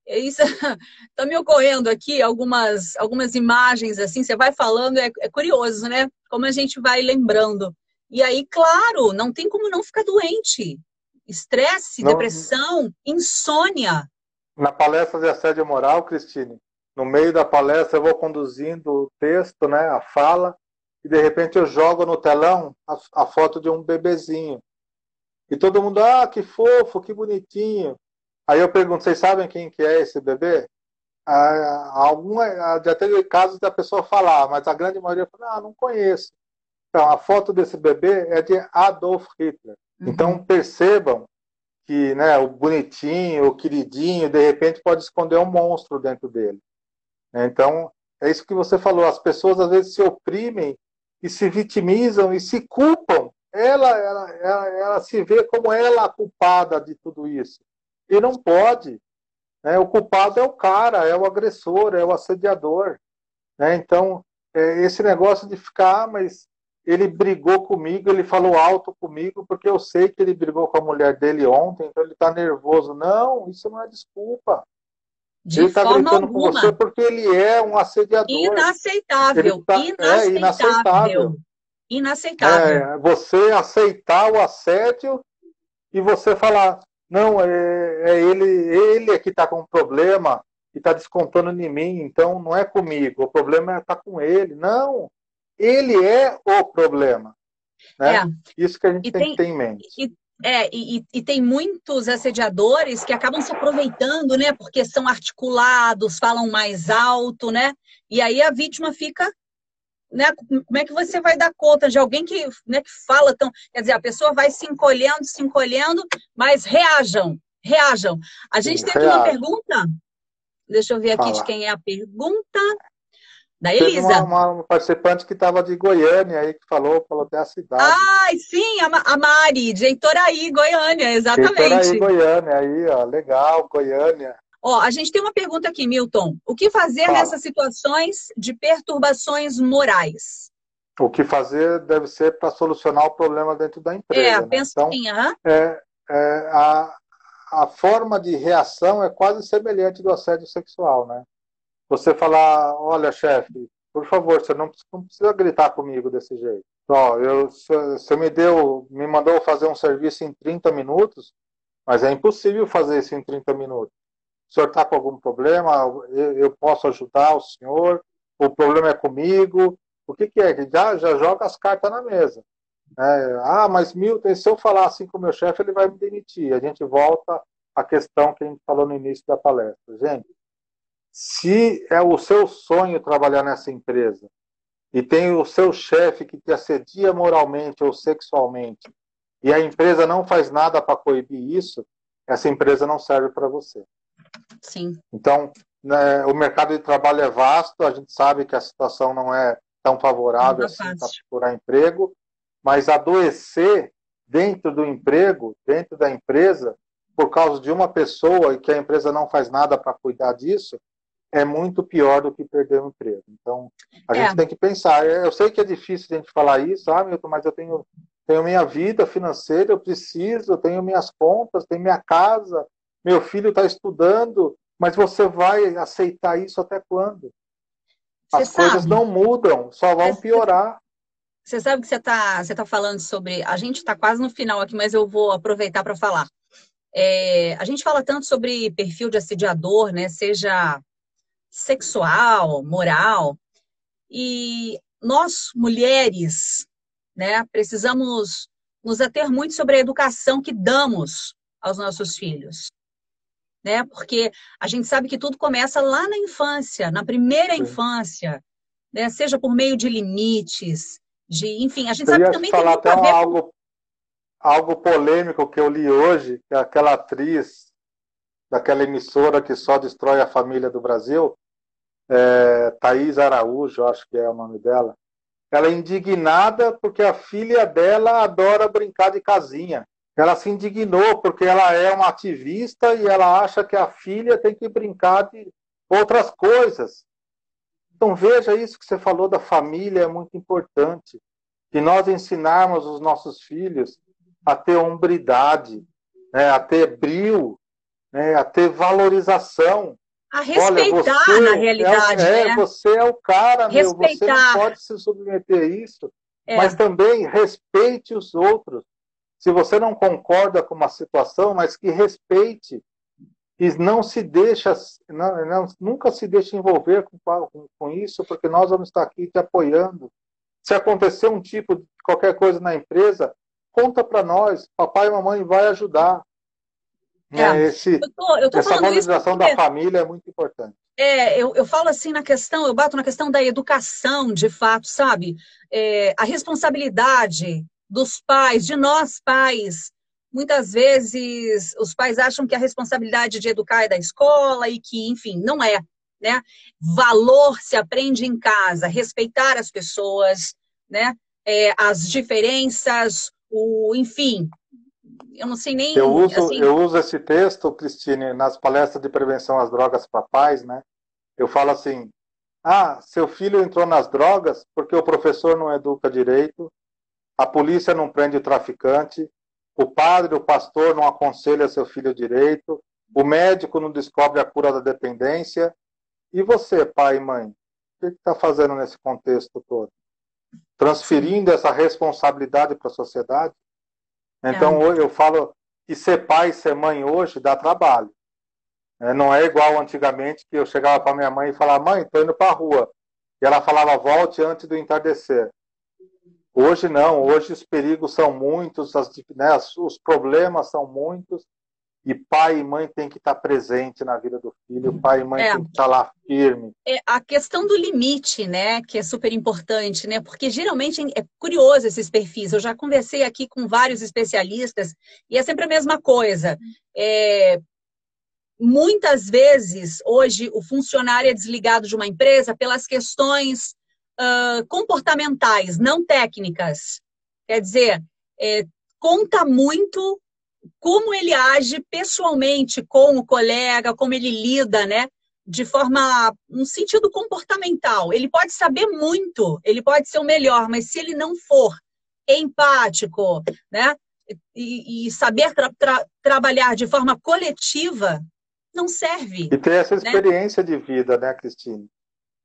isso está [laughs] me ocorrendo aqui algumas, algumas imagens assim, você vai falando, é, é, curioso, né? Como a gente vai lembrando. E aí, claro, não tem como não ficar doente. Estresse, não, depressão, insônia. Na palestra de assédio moral, Cristine, no meio da palestra eu vou conduzindo o texto, né, a fala, e de repente eu jogo no telão a, a foto de um bebezinho. E todo mundo, ah, que fofo, que bonitinho. Aí eu pergunto, vocês sabem quem que é esse bebê? Ah, alguma, já teve casos da pessoa falar, mas a grande maioria fala, ah, não conheço. Então, a foto desse bebê é de Adolf Hitler. Uhum. Então, percebam que né, o bonitinho, o queridinho, de repente pode esconder um monstro dentro dele. Então, é isso que você falou. As pessoas às vezes se oprimem e se vitimizam e se culpam. Ela, ela, ela, ela se vê como ela a culpada de tudo isso. E não pode. Né? O culpado é o cara, é o agressor, é o assediador. Né? Então, é, esse negócio de ficar, ah, mas ele brigou comigo, ele falou alto comigo, porque eu sei que ele brigou com a mulher dele ontem, então ele está nervoso. Não, isso não é desculpa. De ele está gritando alguma. com você porque ele é um assediador. Inaceitável. Tá, inaceitável. É, inaceitável. Inaceitável. É, você aceitar o assédio e você falar, não, é, é ele, ele é que está com um problema e está descontando em mim, então não é comigo, o problema é estar tá com ele. Não, ele é o problema. Né? É. Isso que a gente tem, tem, que ter em mente. E, é, e, e, tem muitos assediadores que acabam se aproveitando, né? Porque são articulados, falam mais alto, né? E aí a vítima fica né, como é que você vai dar conta de alguém que, né, que fala tão. Quer dizer, a pessoa vai se encolhendo, se encolhendo, mas reajam, reajam. A gente tem aqui uma pergunta. Deixa eu ver aqui Fala. de quem é a pergunta. Da Elisa. Teve uma, uma participante que estava de Goiânia aí, que falou, falou até a cidade. Ai, sim, a, a Mari, de Heitoraí, Goiânia, exatamente. Heitoraí, Goiânia, aí, ó, legal, Goiânia. Ó, a gente tem uma pergunta aqui, Milton. O que fazer Fala. nessas situações de perturbações morais? O que fazer deve ser para solucionar o problema dentro da empresa. É, né? penso então, sim, uhum. é, é, a, a forma de reação é quase semelhante do assédio sexual, né? Você falar, olha, chefe, por favor, você não, não, precisa gritar comigo desse jeito. Ó, eu, você me deu, me mandou fazer um serviço em 30 minutos, mas é impossível fazer isso em 30 minutos o senhor está com algum problema? Eu, eu, posso ajudar o senhor? O problema é comigo? O que, que é? Já, já joga as cartas na mesa. É, ah, mas Milton, se eu falar assim com o meu chefe, ele vai me demitir. A gente volta à questão que a gente falou no início da palestra. Gente, se é o seu sonho trabalhar nessa empresa e tem o seu chefe que te assedia moralmente ou sexualmente e a empresa não faz nada para coibir isso, essa empresa não serve para você. Sim. Então, né, o mercado de trabalho é vasto, a gente sabe que a situação não é tão favorável assim para procurar emprego, mas adoecer dentro do emprego, dentro da empresa, por causa de uma pessoa e que a empresa não faz nada para cuidar disso, é muito pior do que perder o emprego. Então, a é. gente tem que pensar. Eu sei que é difícil a gente falar isso, ah, Milton, mas eu tenho, tenho minha vida financeira, eu preciso, eu tenho minhas contas, tenho minha casa, meu filho está estudando, mas você vai aceitar isso até quando? As coisas não mudam, só vão piorar. Você sabe que você está você tá falando sobre. A gente está quase no final aqui, mas eu vou aproveitar para falar. É, a gente fala tanto sobre perfil de assediador, né? Seja sexual, moral. E nós, mulheres, né, precisamos nos ater muito sobre a educação que damos aos nossos filhos né? Porque a gente sabe que tudo começa lá na infância, na primeira Sim. infância, né? Seja por meio de limites, de, enfim, a gente eu sabe que também falar tem até algo algo polêmico que eu li hoje, que aquela atriz daquela emissora que só destrói a família do Brasil, é, Thaís Araújo, acho que é o nome dela. Ela é indignada porque a filha dela adora brincar de casinha ela se indignou porque ela é uma ativista e ela acha que a filha tem que brincar de outras coisas. Então veja isso que você falou da família é muito importante. Que nós ensinarmos os nossos filhos a ter hombridade, né, a ter brilho, né, a ter valorização. A respeitar Olha, na realidade. É, né? você é o cara, respeitar. meu, você não pode se submeter a isso. É. Mas também respeite os outros se você não concorda com uma situação, mas que respeite e não se deixa, não, não, nunca se deixe envolver com, com, com, isso, porque nós vamos estar aqui te apoiando. Se acontecer um tipo de qualquer coisa na empresa, conta para nós, papai e mamãe vai ajudar. É, é Esse, eu tô, eu tô essa valorização porque... da família é muito importante. É, eu, eu falo assim na questão, eu bato na questão da educação, de fato, sabe? É, a responsabilidade dos pais, de nós pais. Muitas vezes os pais acham que a responsabilidade de educar é da escola e que, enfim, não é. Né? Valor se aprende em casa, respeitar as pessoas, né? É, as diferenças, o, enfim, eu não sei nem. Eu uso, assim... eu uso esse texto, Cristine, nas palestras de prevenção às drogas para pais, né? Eu falo assim: ah, seu filho entrou nas drogas porque o professor não educa direito, a polícia não prende o traficante, o padre, o pastor não aconselha seu filho direito, o médico não descobre a cura da dependência. E você, pai e mãe, o que está fazendo nesse contexto todo? Transferindo essa responsabilidade para a sociedade? Então, é. eu falo que ser pai ser mãe hoje dá trabalho. É, não é igual antigamente que eu chegava para minha mãe e falava, mãe, estou indo para a rua. E ela falava, volte antes do entardecer. Hoje não, hoje os perigos são muitos, as, né, os problemas são muitos, e pai e mãe tem que estar presente na vida do filho, pai e mãe é, tem que estar lá firme. É a questão do limite, né, que é super importante, né, porque geralmente é curioso esses perfis. Eu já conversei aqui com vários especialistas e é sempre a mesma coisa. É, muitas vezes, hoje, o funcionário é desligado de uma empresa pelas questões uh, comportamentais, não técnicas. Quer dizer, é, conta muito como ele age pessoalmente com o colega, como ele lida, né? De forma, um sentido comportamental. Ele pode saber muito, ele pode ser o melhor, mas se ele não for empático, né? E, e saber tra tra trabalhar de forma coletiva, não serve. E ter essa né? experiência né? de vida, né, Cristine?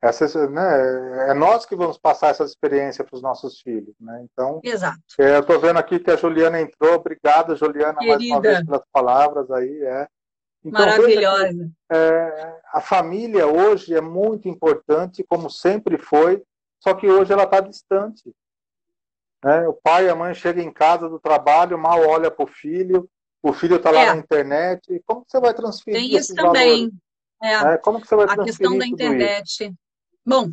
Essa, né, é nós que vamos passar essa experiência para os nossos filhos, né? Então, Exato. É, eu estou vendo aqui que a Juliana entrou. Obrigada, Juliana, Querida. mais uma vez pelas palavras aí. É. Então, Maravilhosa. Que, é, a família hoje é muito importante, como sempre foi, só que hoje ela está distante. Né? O pai e a mãe chegam em casa do trabalho, mal olha para o filho, o filho está lá é. na internet. Como você vai transferir Tem isso também. É. Como que você vai transferir A questão da internet. Bom,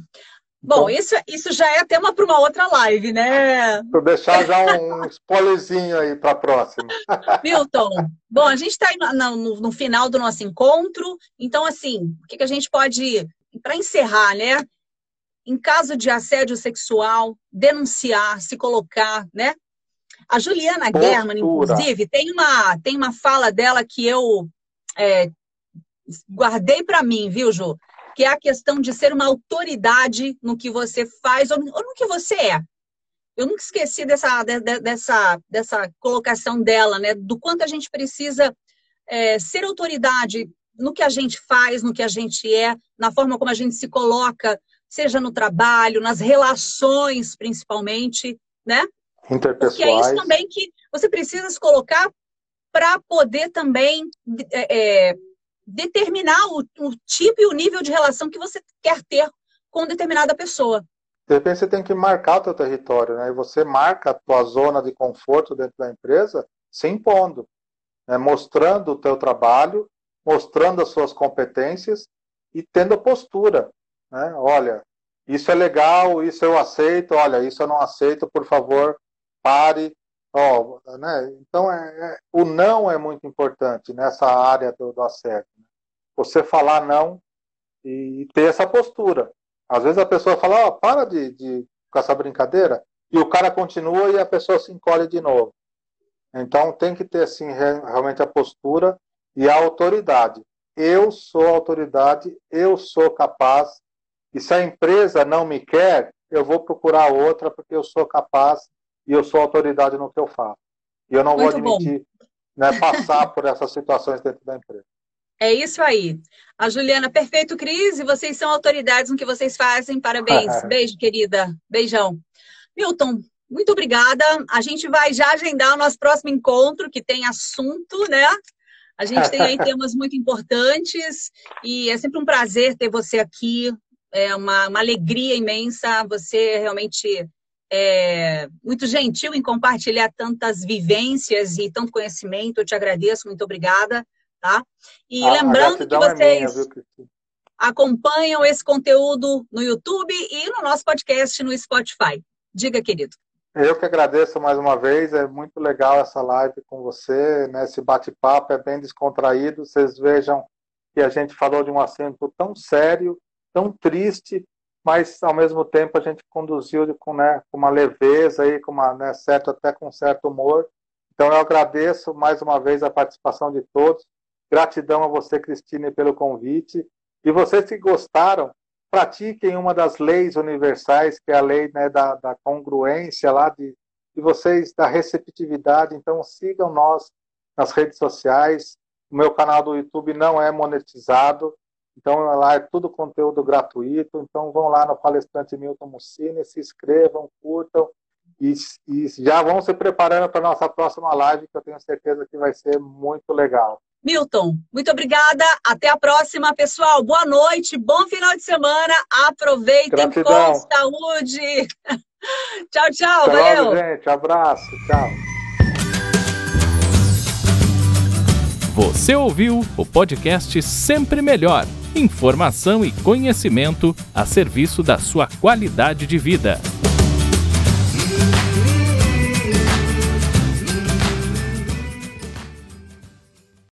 Bom, isso, isso já é tema para uma outra live, né? Vou deixar já um spoilerzinho aí para a próxima. [laughs] Milton, bom, a gente está no, no, no, final do nosso encontro, então, assim, o que, que a gente pode, para encerrar, né? Em caso de assédio sexual, denunciar, se colocar, né? A Juliana Postura. German, inclusive, tem uma, tem uma fala dela que eu é, guardei para mim, viu, Ju? Que é a questão de ser uma autoridade no que você faz ou, no que você é. Eu nunca esqueci dessa, dessa, dessa colocação dela, né? Do quanto a gente precisa é, ser autoridade no que a gente faz, no que a gente é, na forma como a gente se coloca, seja no trabalho, nas relações, principalmente, né? Interpessoais. Porque é isso também que você precisa se colocar para poder também é, é determinar o, o tipo e o nível de relação que você quer ter com determinada pessoa. De repente você tem que marcar o teu território, né? E você marca a tua zona de conforto dentro da empresa se impondo, né? mostrando o teu trabalho, mostrando as suas competências e tendo postura, né? Olha, isso é legal, isso eu aceito, olha, isso eu não aceito, por favor, pare. Oh, né? Então, é, é, o não é muito importante nessa área do, do assédio você falar não e ter essa postura. Às vezes a pessoa fala, oh, para de, de com essa brincadeira, e o cara continua e a pessoa se encolhe de novo. Então tem que ter assim realmente a postura e a autoridade. Eu sou autoridade, eu sou capaz. E se a empresa não me quer, eu vou procurar outra porque eu sou capaz e eu sou autoridade no que eu faço. E eu não Muito vou admitir né, passar por essas situações dentro da empresa. É isso aí. A Juliana, perfeito, Cris, e vocês são autoridades no que vocês fazem. Parabéns. [laughs] Beijo, querida. Beijão. Milton, muito obrigada. A gente vai já agendar o nosso próximo encontro, que tem assunto, né? A gente tem aí [laughs] temas muito importantes e é sempre um prazer ter você aqui. É uma, uma alegria imensa. Você realmente é muito gentil em compartilhar tantas vivências e tanto conhecimento. Eu te agradeço, muito obrigada tá? E a, lembrando que vocês é minha, acompanham esse conteúdo no YouTube e no nosso podcast no Spotify. Diga, querido. Eu que agradeço mais uma vez, é muito legal essa live com você, né? Esse bate-papo é bem descontraído. Vocês vejam que a gente falou de um assunto tão sério, tão triste, mas ao mesmo tempo a gente conduziu com, né, com uma leveza aí, com uma, né, certo até com certo humor. Então eu agradeço mais uma vez a participação de todos. Gratidão a você, Cristine, pelo convite. E vocês que gostaram, pratiquem uma das leis universais, que é a lei né, da, da congruência lá de, de vocês, da receptividade. Então sigam nós nas redes sociais. O meu canal do YouTube não é monetizado, então lá é tudo conteúdo gratuito. Então vão lá no palestrante Milton Mussini, se inscrevam, curtam e, e já vão se preparando para a nossa próxima live, que eu tenho certeza que vai ser muito legal. Milton, muito obrigada. Até a próxima, pessoal. Boa noite, bom final de semana. Aproveitem Gratidão. com saúde. [laughs] tchau, tchau. Até valeu. Logo, gente. Abraço. Tchau. Você ouviu o podcast Sempre Melhor. Informação e conhecimento a serviço da sua qualidade de vida.